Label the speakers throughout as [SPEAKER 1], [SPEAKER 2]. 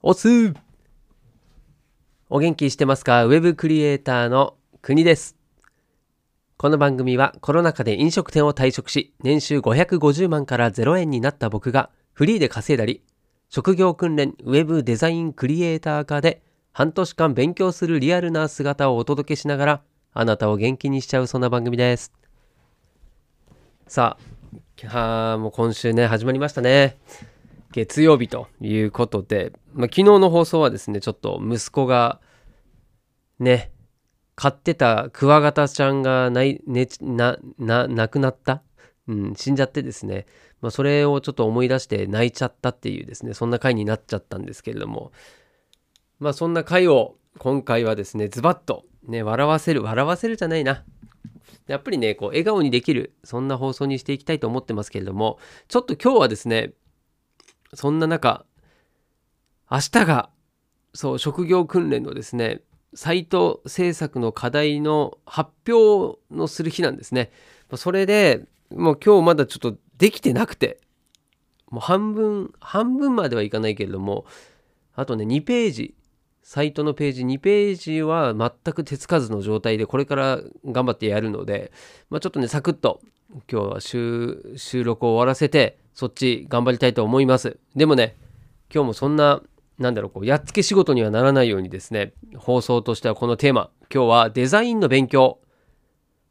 [SPEAKER 1] おすお元気してますか？ウェブクリエイターの国です。この番組はコロナ禍で飲食店を退職し、年収550万から0円になった僕がフリーで稼いだり、職業訓練ウェブデザインクリエイター科で半年間勉強するリアルな姿をお届けしながら、あなたを元気にしちゃうそんな番組です。さあ、あもう今週ね、始まりましたね。月曜日ということで、まあ、昨日の放送はですね、ちょっと息子がね、飼ってたクワガタちゃんがない、ね、な、な、亡くなった、うん、死んじゃってですね、まあ、それをちょっと思い出して泣いちゃったっていうですね、そんな回になっちゃったんですけれども、まあそんな回を今回はですね、ズバッとね、笑わせる、笑わせるじゃないな。やっぱりね、こう、笑顔にできる、そんな放送にしていきたいと思ってますけれども、ちょっと今日はですね、そんな中、明日が、そう、職業訓練のですね、サイト制作の課題の発表のする日なんですね。それで、もう今日まだちょっとできてなくて、もう半分、半分まではいかないけれども、あとね、2ページ、サイトのページ、2ページは全く手つかずの状態で、これから頑張ってやるので、まあ、ちょっとね、サクッと今日は収録を終わらせて、そっち頑張りたいと思います。でもね、今日もそんな、なんだろう、こう、やっつけ仕事にはならないようにですね、放送としてはこのテーマ、今日はデザインの勉強。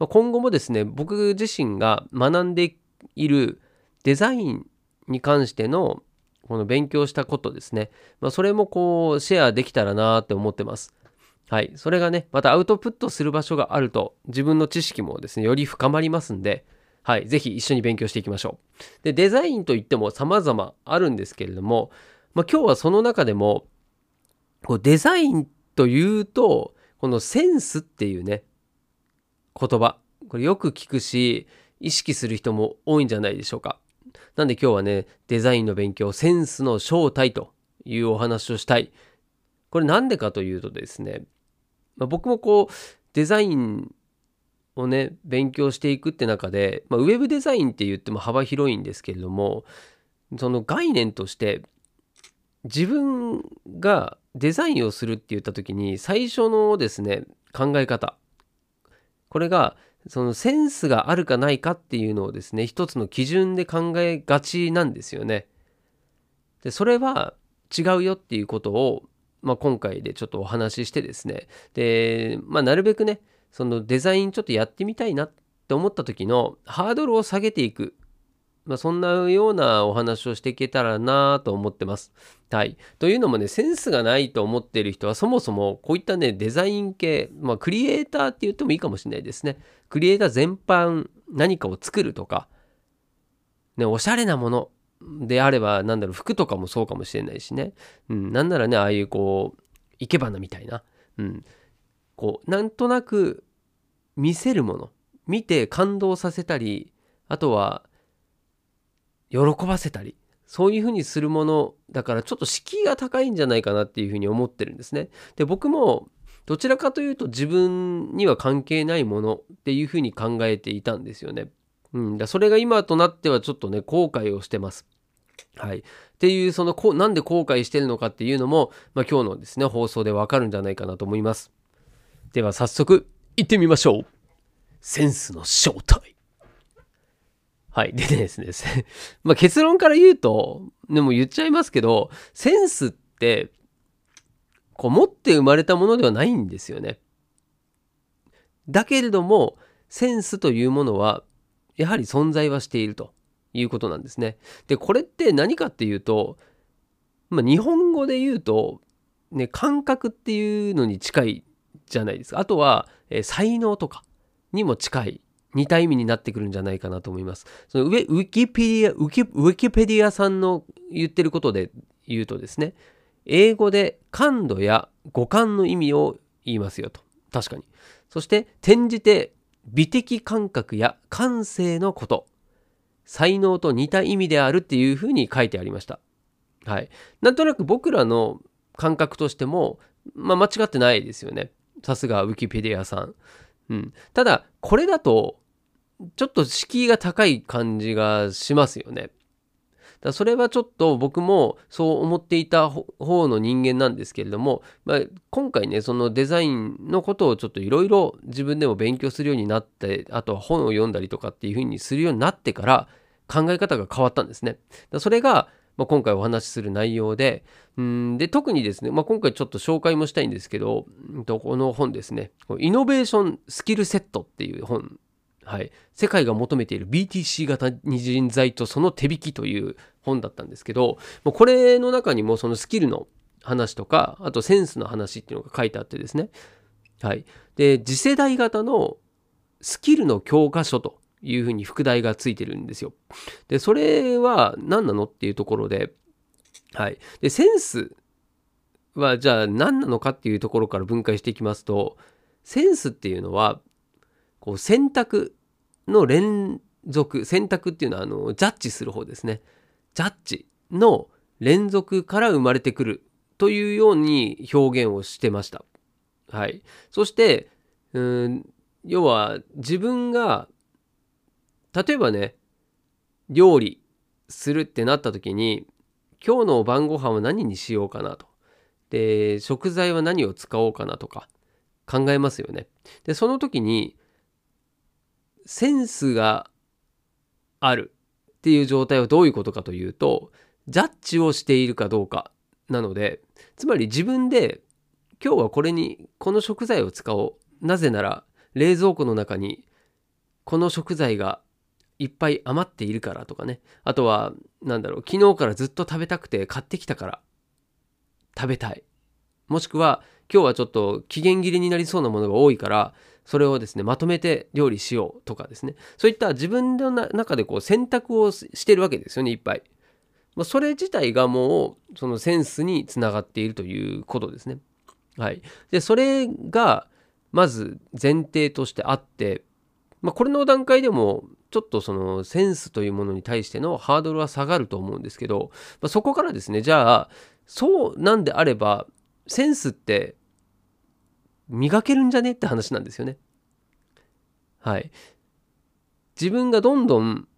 [SPEAKER 1] 今後もですね、僕自身が学んでいるデザインに関してのこの勉強したことですね、まあ、それもこうシェアできたらなって思ってます。はい。それがね、またアウトプットする場所があると自分の知識もですね、より深まりますんで、はい、ぜひ一緒に勉強していきましょう。で、デザインといっても様々あるんですけれども、まあ、今日はその中でも、こうデザインというと、このセンスっていうね、言葉。これよく聞くし、意識する人も多いんじゃないでしょうか。なんで今日はね、デザインの勉強、センスの正体というお話をしたい。これなんでかというとですね、まあ、僕もこう、デザインをね勉強していくって中で、まあ、ウェブデザインって言っても幅広いんですけれどもその概念として自分がデザインをするって言った時に最初のですね考え方これがそのセンスがあるかないかっていうのをですね一つの基準で考えがちなんですよね。でそれは違うよっていうことを、まあ、今回でちょっとお話ししてですねで、まあ、なるべくねそのデザインちょっとやってみたいなって思った時のハードルを下げていく。まあ、そんなようなお話をしていけたらなと思ってます。はい。というのもね、センスがないと思っている人はそもそもこういったね、デザイン系、まあ、クリエイターって言ってもいいかもしれないですね。クリエイター全般何かを作るとか、ね、おしゃれなものであれば、なんだろう、服とかもそうかもしれないしね。うん、なんならね、ああいうこう、生け花みたいな。うん。こうなんとなく見せるもの見て感動させたりあとは喜ばせたりそういうふうにするものだからちょっと敷居が高いんじゃないかなっていうふうに思ってるんですね。で僕もどちらかというと自分には関係ないものっていうふうに考えていたんですよね。うん、だそれが今となってはちょっとね後悔をしてます。はい。っていうそのこなんで後悔してるのかっていうのも、まあ、今日のですね放送でわかるんじゃないかなと思います。では早速行ってみましょう。センスの正体。はい。でですね、まあ結論から言うと、でも言っちゃいますけど、センスって、こう持って生まれたものではないんですよね。だけれども、センスというものは、やはり存在はしているということなんですね。で、これって何かっていうと、まあ、日本語で言うと、ね、感覚っていうのに近いじゃないですか。あとは、えー、才能とかにも近い似た意味になってくるんじゃないかなと思います。そのウィウィキペディアウキ、ウィキペディアさんの言ってることで言うとですね、英語で感度や五感の意味を言いますよと。確かに。そして転じて美的感覚や感性のこと。才能と似た意味であるっていうふうに書いてありました。はい。なんとなく僕らの感覚としても、まあ、間違ってないですよね。さすがウィキペディアさん。うん。ただ、これだと、ちょっと敷居が高い感じがしますよね。だそれはちょっと僕もそう思っていた方の人間なんですけれども、まあ、今回ねそのデザインのことをちょっといろいろ自分でも勉強するようになってあとは本を読んだりとかっていうふうにするようになってから考え方が変わったんですね。だそれがまあ、今回お話しする内容で、んで特にですね、まあ、今回ちょっと紹介もしたいんですけど、この本ですね、イノベーションスキルセットっていう本はい、世界が求めている BTC 型二人材とその手引きという本だったんですけどもうこれの中にもそのスキルの話とかあとセンスの話っていうのが書いてあってですね、はい、で次世代型のスキルの教科書というふうに副題がついてるんですよ。でそれは何なのっていうところで,、はい、でセンスはじゃあ何なのかっていうところから分解していきますとセンスっていうのはこう選択の連続選択っていうのはあのジャッジする方ですねジャッジの連続から生まれてくるというように表現をしてました。はい、そしてうん要は自分が例えばね料理するってなった時に今日の晩ご飯は何にしようかなとで食材は何を使おうかなとか考えますよね。でその時にセンスがあるっていう状態はどういうことかというとジャッジをしているかどうかなのでつまり自分で今日はこれにこの食材を使おうなぜなら冷蔵庫の中にこの食材がいっぱい余っているからとかねあとは何だろう昨日からずっと食べたくて買ってきたから食べたいもしくは今日はちょっと期限切れになりそうなものが多いからそれをですねまとめて料理しようとかですねそういった自分の中でこう選択をしてるわけですよねいっぱい。まあ、それ自体がもうそのセンスにつながっているということですね。はい、でそれがまず前提としてあって、まあ、これの段階でもちょっとそのセンスというものに対してのハードルは下がると思うんですけど、まあ、そこからですねじゃあそうなんであればセンスって磨けるんじゃねって話なんですよね。はい。自分がどんどん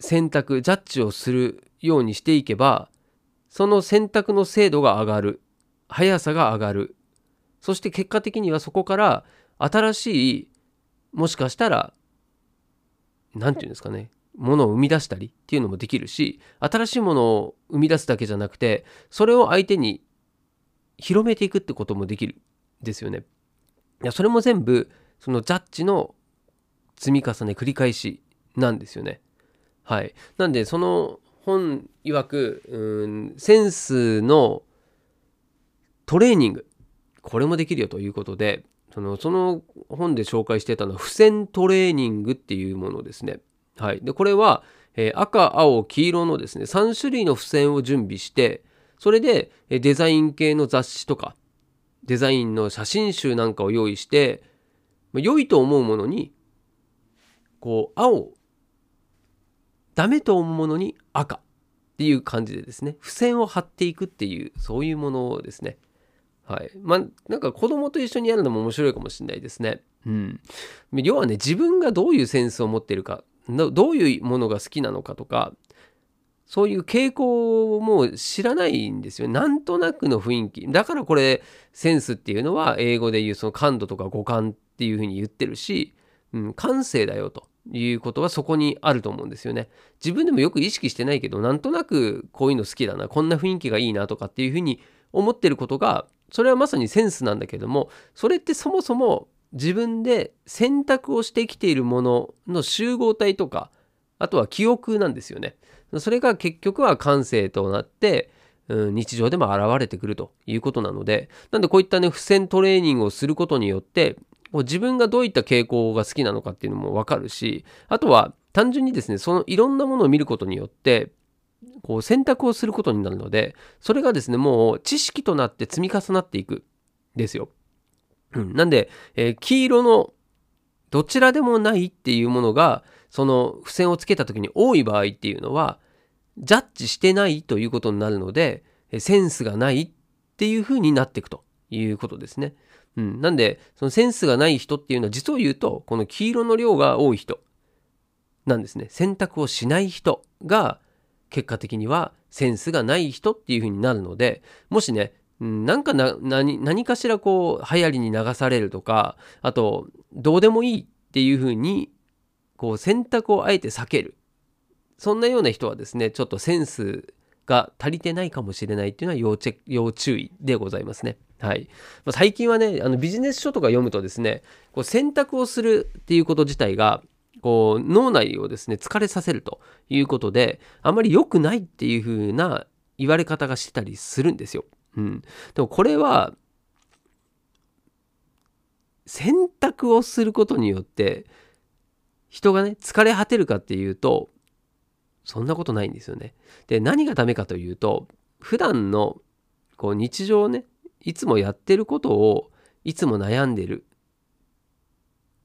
[SPEAKER 1] 選択、ジャッジをするようにしていけば、その選択の精度が上がる。速さが上がる。そして結果的にはそこから新しい、もしかしたら、何て言うんですかね、ものを生み出したりっていうのもできるし、新しいものを生み出すだけじゃなくて、それを相手に広めていくってこともできるんですよね。いやそれも全部そのジャッジの積み重ね繰り返しなんですよね。はい。なんでその本曰くうんセンスのトレーニングこれもできるよということでそのその本で紹介してたのは付箋トレーニングっていうものですね。はい。でこれは、えー、赤青黄色のですね3種類の付箋を準備してそれでデザイン系の雑誌とかデザインの写真集なんかを用意して、まあ、良いと思うものにこう青ダメと思うものに赤っていう感じでですね付箋を貼っていくっていうそういうものですねはいまあなんか子供と一緒にやるのも面白いかもしれないですねうん要はね自分がどういうセンスを持ってるかどういうものが好きなのかとかそういう傾向も知らないんですよ。なんとなくの雰囲気。だからこれ、センスっていうのは英語で言うその感度とか五感っていうふうに言ってるし、うん、感性だよということはそこにあると思うんですよね。自分でもよく意識してないけど、なんとなくこういうの好きだな、こんな雰囲気がいいなとかっていうふうに思ってることが、それはまさにセンスなんだけども、それってそもそも自分で選択をしてきているものの集合体とか、あとは記憶なんですよね。それが結局は感性となって、うん、日常でも現れてくるということなので、なんでこういったね、付箋トレーニングをすることによって、自分がどういった傾向が好きなのかっていうのもわかるし、あとは単純にですね、そのいろんなものを見ることによって、こう選択をすることになるので、それがですね、もう知識となって積み重なっていくですよ。うん、なんで、えー、黄色のどちらでもないっていうものがその付箋をつけた時に多い場合っていうのはジャッジしてないということになるのでセンスがないっていう風になっていくということですね。うん、なんでそのセンスがない人っていうのは実を言うとこの黄色の量が多い人なんですね。選択をしない人が結果的にはセンスがない人っていう風になるのでもしねなんかな何何かしらこう流行りに流されるとかあとどうでもいいっていう風にこう選択をあえて避けるそんなような人はですねちょっとセンスが足りてないかもしれないっていうのは要チェ要注意でございますね。はい。まあ、最近はね、あのビジネス書とか読むとですね、こう選択をするっていうこと自体が、こう脳内をですね、疲れさせるということで、あまり良くないっていう風な言われ方がしてたりするんですよ。うん。でもこれは、選択をすることによって、人がね、疲れ果てるかっていうと、そんなことないんですよね。で、何がダメかというと、普段のこう日常をね、いつもやってることをいつも悩んでる。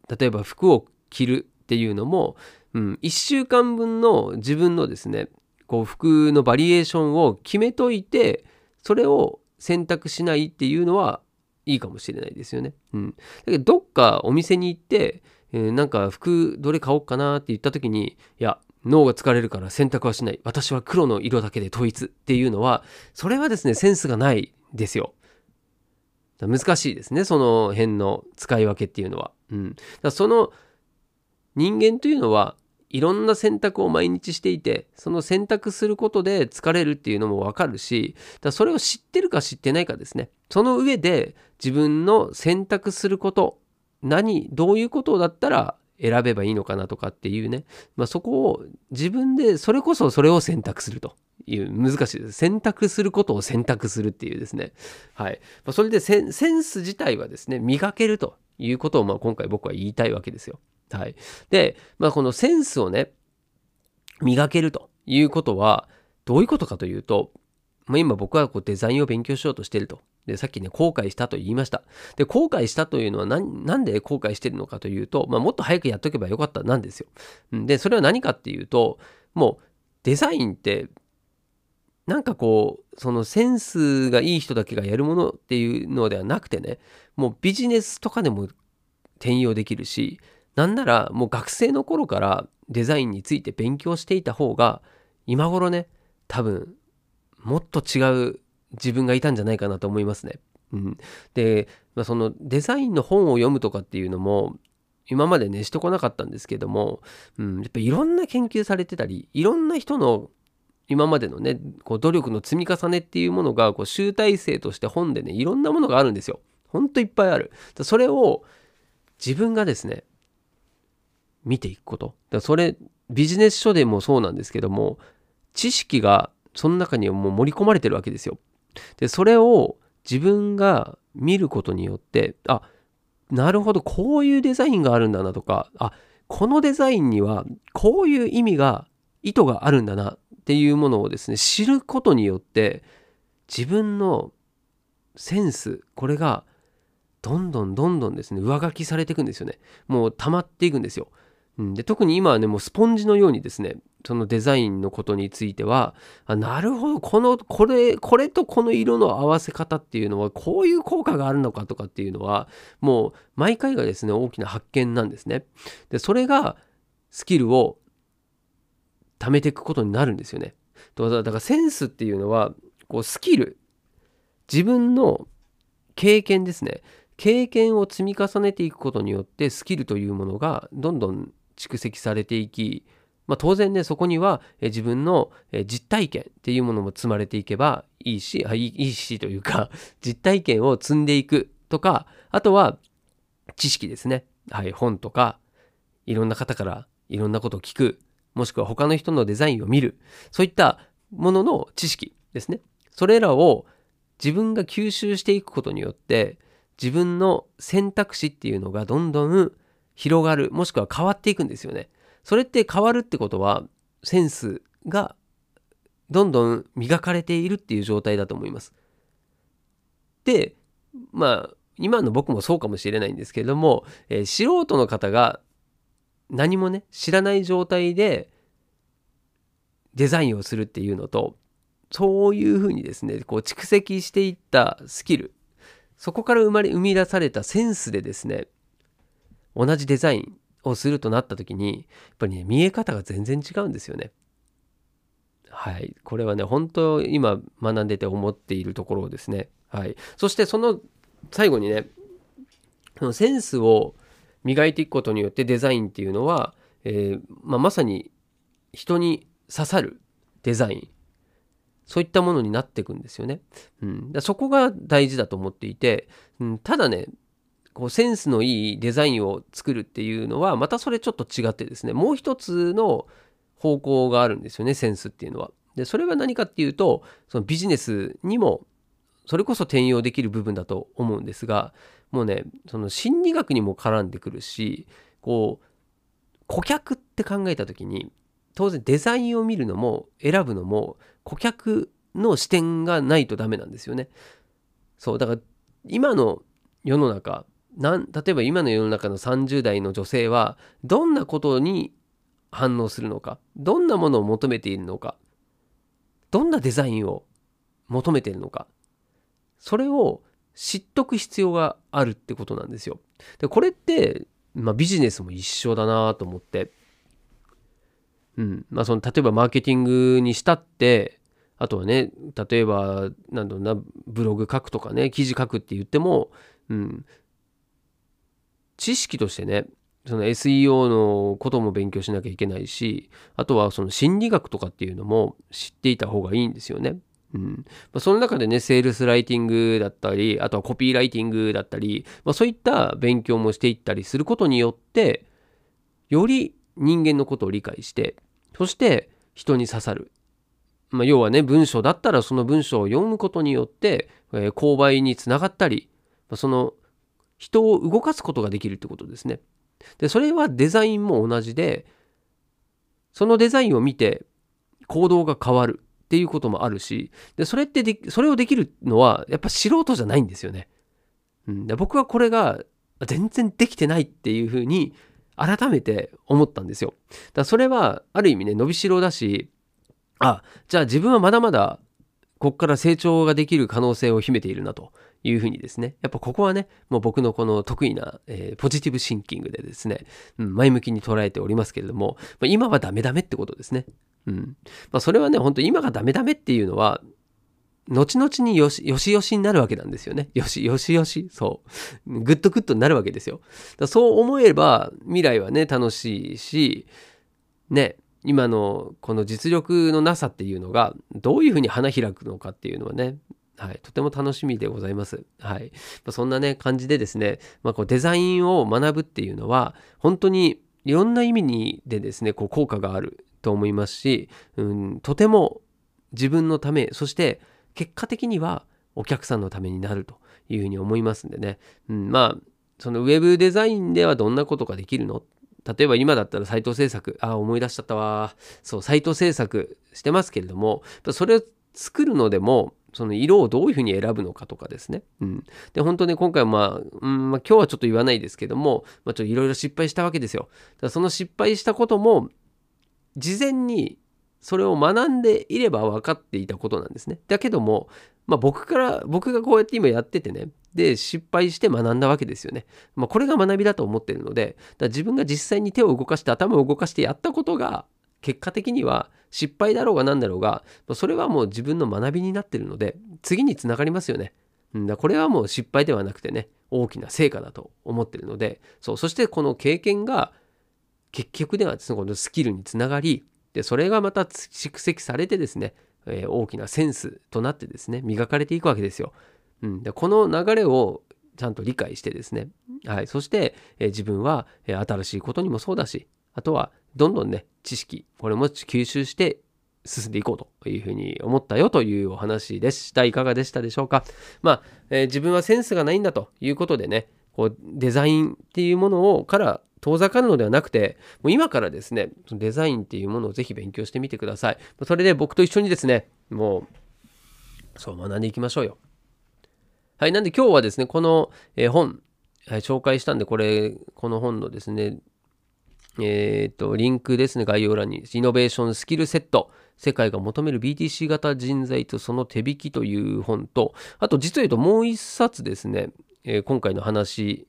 [SPEAKER 1] 例えば服を着るっていうのも、うん、1週間分の自分のですね、こう服のバリエーションを決めといて、それを選択しないっていうのはいいかもしれないですよね。うん。だけど、どっかお店に行って、えー、なんか服どれ買おうかなって言った時に、いや、脳が疲れるから選択はしない。私は黒の色だけで統一っていうのは、それはですね、センスがないですよ。難しいですね、その辺の使い分けっていうのは。うん。だその人間というのはいろんな選択を毎日していて、その選択することで疲れるっていうのもわかるし、だそれを知ってるか知ってないかですね。その上で自分の選択すること、何、どういうことだったら選べばいいのかなとかっていうね、まあ、そこを自分でそれこそそれを選択すると。いう難しいです。選択することを選択するっていうですね。はい、まあ、それでセンス自体はですね磨けるということをまあ今回僕は言いたいわけですよ。はいで、まあ、このセンスをね磨けるということはどういうことかというとまあ、今僕はこうデザインを勉強しようとしてると。で、さっきね、後悔したと言いました。で、後悔したというのは何、なんで後悔してるのかというと、まあ、もっと早くやっとけばよかったなんですよ。で、それは何かっていうと、もうデザインって、なんかこう、そのセンスがいい人だけがやるものっていうのではなくてね、もうビジネスとかでも転用できるし、なんならもう学生の頃からデザインについて勉強していた方が、今頃ね、多分もっと違う自分がいたんじゃないかなと思いますね。うん、で、まあ、そのデザインの本を読むとかっていうのも今までねしてこなかったんですけども、うん、やっぱいろんな研究されてたりいろんな人の今までのねこう努力の積み重ねっていうものがこう集大成として本でねいろんなものがあるんですよ。ほんといっぱいある。それを自分がですね見ていくこと。だそれビジネス書でもそうなんですけども知識がその中にもう盛り込まれてるわけですよ。で、それを自分が見ることによって、あ、なるほど、こういうデザインがあるんだなとか、あ、このデザインにはこういう意味が、意図があるんだなっていうものをですね、知ることによって、自分のセンス、これがどんどんどんどんですね、上書きされていくんですよね。もう溜まっていくんですよ。うん、で特に今はねもうスポンジのようにですねそのデザインのことについてはあなるほどこのこれこれとこの色の合わせ方っていうのはこういう効果があるのかとかっていうのはもう毎回がですね大きな発見なんですね。でそれがスキルを貯めていくことになるんですよね。だからセンスっていうのはこうスキル自分の経験ですね経験を積み重ねていくことによってスキルというものがどんどん蓄積されていき、まあ、当然ねそこには自分の実体験っていうものも積まれていけばいいしいいしというか 実体験を積んでいくとかあとは知識ですね、はい、本とかいろんな方からいろんなことを聞くもしくは他の人のデザインを見るそういったものの知識ですね。それらを自分が吸収していくことによって自分の選択肢っていうのがどんどん広がるもしくは変わっていくんですよね。それって変わるってことはセンスがどんどん磨かれているっていう状態だと思います。でまあ今の僕もそうかもしれないんですけれども、えー、素人の方が何もね知らない状態でデザインをするっていうのとそういうふうにですねこう蓄積していったスキルそこから生まれ生み出されたセンスでですね同じデザインをするとなった時にやっぱりね見え方が全然違うんですよね。はい。これはね、本当今学んでて思っているところですね。はい。そしてその最後にね、センスを磨いていくことによってデザインっていうのは、えー、まあ、まさに人に刺さるデザインそういったものになっていくんですよね。うん、だそこが大事だと思っていて、うん、ただねこうセンスのいいデザインを作るっていうのはまたそれちょっと違ってですねもう一つの方向があるんですよねセンスっていうのは。でそれは何かっていうとそのビジネスにもそれこそ転用できる部分だと思うんですがもうねその心理学にも絡んでくるしこう顧客って考えた時に当然デザインを見るのも選ぶのも顧客の視点がないとダメなんですよね。そうだから今の世の中なん例えば今の世の中の30代の女性はどんなことに反応するのかどんなものを求めているのかどんなデザインを求めているのかそれを知っとく必要があるってことなんですよ。でこれって、まあ、ビジネスも一緒だなと思って、うん。まあ、その例えばマーケティングにしたってあとはね例えばなんだろうなブログ書くとかね記事書くって言っても、うん、知識としてねその SEO のことも勉強しなきゃいけないしあとはその心理学とかっていうのも知っていた方がいいんですよね。うんまあ、その中でねセールスライティングだったりあとはコピーライティングだったり、まあ、そういった勉強もしていったりすることによってより人間のことを理解してそして人に刺さるまあ、要はね文章だったらその文章を読むことによって、えー、購買につながったり、まあ、その人を動かすことができるってことですね。でそれはデザインも同じでそのデザインを見て行動が変わるっていうこともあるしでそれってでそれをできるのはやっぱ素人じゃないんですよね。うん、で僕はこれが全然できてないっていうふうに改めて思ったんですよ。だそれはある意味ね伸びしろだしあじゃあ自分はまだまだここから成長ができる可能性を秘めているなというふうにですねやっぱここはねもう僕のこの得意な、えー、ポジティブシンキングでですね、うん、前向きに捉えておりますけれども、まあ、今はダメダメってことですね。うんまあ、それはね本当今がダメダメっていうのは後々によしよしよしになるわけなんですよね。よしよしよし。そう。グッとグッとになるわけですよ。そう思えば未来はね楽しいしね今のこの実力のなさっていうのがどういうふうに花開くのかっていうのはねはい、とても楽しみでございます。はい。まあ、そんなね、感じでですね、まあ、こうデザインを学ぶっていうのは、本当にいろんな意味にでですね、こう効果があると思いますし、うん、とても自分のため、そして結果的にはお客さんのためになるというふうに思いますんでね、うん、まあ、そのウェブデザインではどんなことができるの？例えば今だったらサイト制作、あ、思い出しちゃったわ。そう、サイト制作してますけれども、それを作るのでも、その色をどういうふうに選ぶのかとかですね。うん。で、本当ね、今回はまあ、うんまあ、今日はちょっと言わないですけども、まあ、ちょっといろいろ失敗したわけですよ。だからその失敗したことも、事前にそれを学んでいれば分かっていたことなんですね。だけども、まあ、僕から、僕がこうやって今やっててね、で、失敗して学んだわけですよね。まあ、これが学びだと思ってるので、だ自分が実際に手を動かして頭を動かしてやったことが、結果的には失敗だろうが何だろうが、それはもう自分の学びになってるので、次につながりますよね。ん、だこれはもう失敗ではなくてね、大きな成果だと思ってるので、そう、そしてこの経験が結局ではですね、このスキルにつながり、で、それがまた蓄積されてですね、えー、大きなセンスとなってですね、磨かれていくわけですよ。うん、でこの流れをちゃんと理解してですね、はい、そして、えー、自分は、えー、新しいことにもそうだしあとはどんどんね知識これも吸収して進んでいこうというふうに思ったよというお話でした。いかがでしたでしょうか？まあ、えー、自分はセンスがないんだということでねこうデザインっていうものをから遠ざかるのではなくてもう今からですねデザインっていうものをぜひ勉強してみてください。それで僕と一緒にですねもうそう学んでいきましょうよ。はい。なんで今日はですね、この、え本、はい、紹介したんで、これ、この本のですね、えっ、と、リンクですね、概要欄に、イノベーションスキルセット、世界が求める BTC 型人材とその手引きという本と、あと、実を言うともう一冊ですね、えー、今回の話、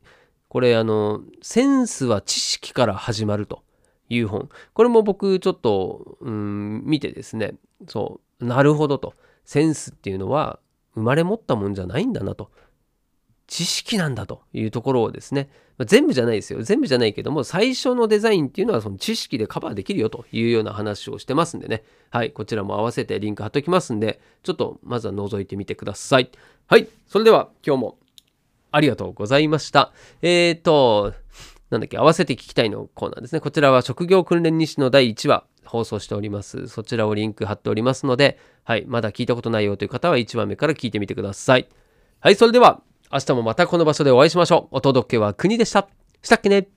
[SPEAKER 1] これ、あの、センスは知識から始まるという本。これも僕、ちょっと、うん、見てですね、そうなるほどと。センスっていうのは生まれ持ったもんじゃないんだなと。知識なんだというところをですね、ま、全部じゃないですよ。全部じゃないけども最初のデザインっていうのはその知識でカバーできるよというような話をしてますんでね。はいこちらも合わせてリンク貼っておきますんでちょっとまずは覗いてみてください。はいそれでは今日もありがとうございました。えっ、ー、となんだっけ合わせて聞きたいのコーナーですね。こちらは職業訓練日誌の第1話放送しております。そちらをリンク貼っておりますので、はい、まだ聞いたことないよという方は1話目から聞いてみてください。はい、それでは明日もまたこの場所でお会いしましょう。お届けは国でした。したっけね